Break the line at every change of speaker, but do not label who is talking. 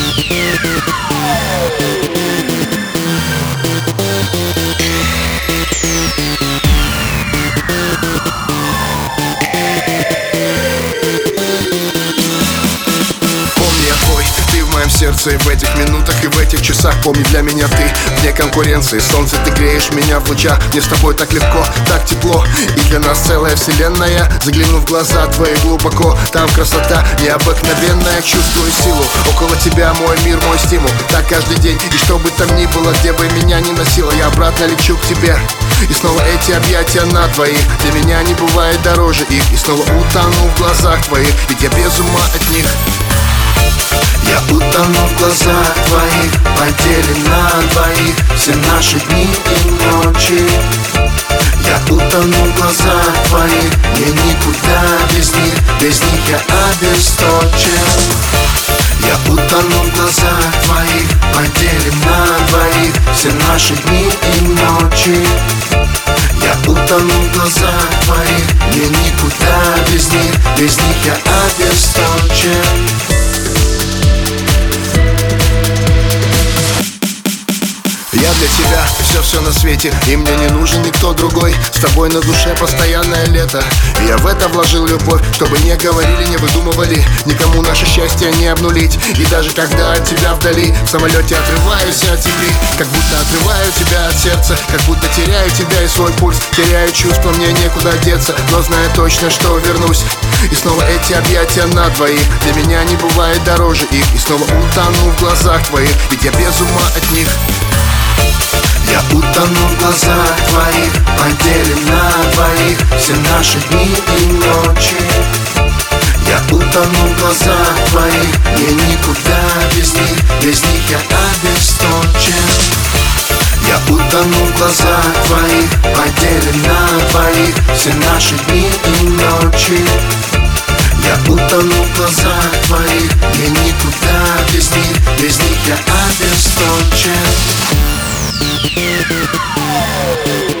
Oh! Сердце и в этих минутах и в этих часах. Помни, для меня ты вне конкуренции. Солнце, ты греешь меня в лучах. Мне с тобой так легко, так тепло. И для нас целая вселенная. Загляну в глаза твои глубоко. Там красота необыкновенная. Чувствую силу, около тебя мой мир, мой стимул. Так каждый день, и что бы там ни было Где бы меня ни носило, я обратно лечу к тебе. И снова эти объятия на твоих Для меня не бывает дороже их. И снова утону в глазах твоих. Ведь я без ума от них
глазах твоих Поделен на двоих. Все наши дни и ночи. Я утону в глазах твоих. Мне никуда без них. Без них я обесточен. Я утону в глазах твоих. Поделен на двоих. Все наши дни и ночи. Я утону в глазах твоих. Мне никуда без них. Без них я обесточен
Я для тебя все-все на свете И мне не нужен никто другой. С тобой на душе постоянное лето. Я в это вложил любовь Чтобы не говорили, не выдумывали. Никому наше счастье не обнулить. И даже когда от тебя вдали В самолете отрываюсь от земли. Как будто отрываю тебя от сердца Как будто теряю тебя и свой пульс Теряю чувство, мне некуда деться. Но знаю точно, что вернусь. И снова эти объятия на двоих. Для меня не бывает дороже их. И снова утону в глазах твоих. Ведь я без ума от них
я утону в глазах твоих Поделим на двоих Все наши дни и ночи. Я утону в глазах твоих Мне никуда без них Без них я обесточен. Я утону в глазах твоих Поделим на двоих Все наши дни и ночи. Я утону в глазах твоих Мне никуда без них Без них я обесточен Thank you.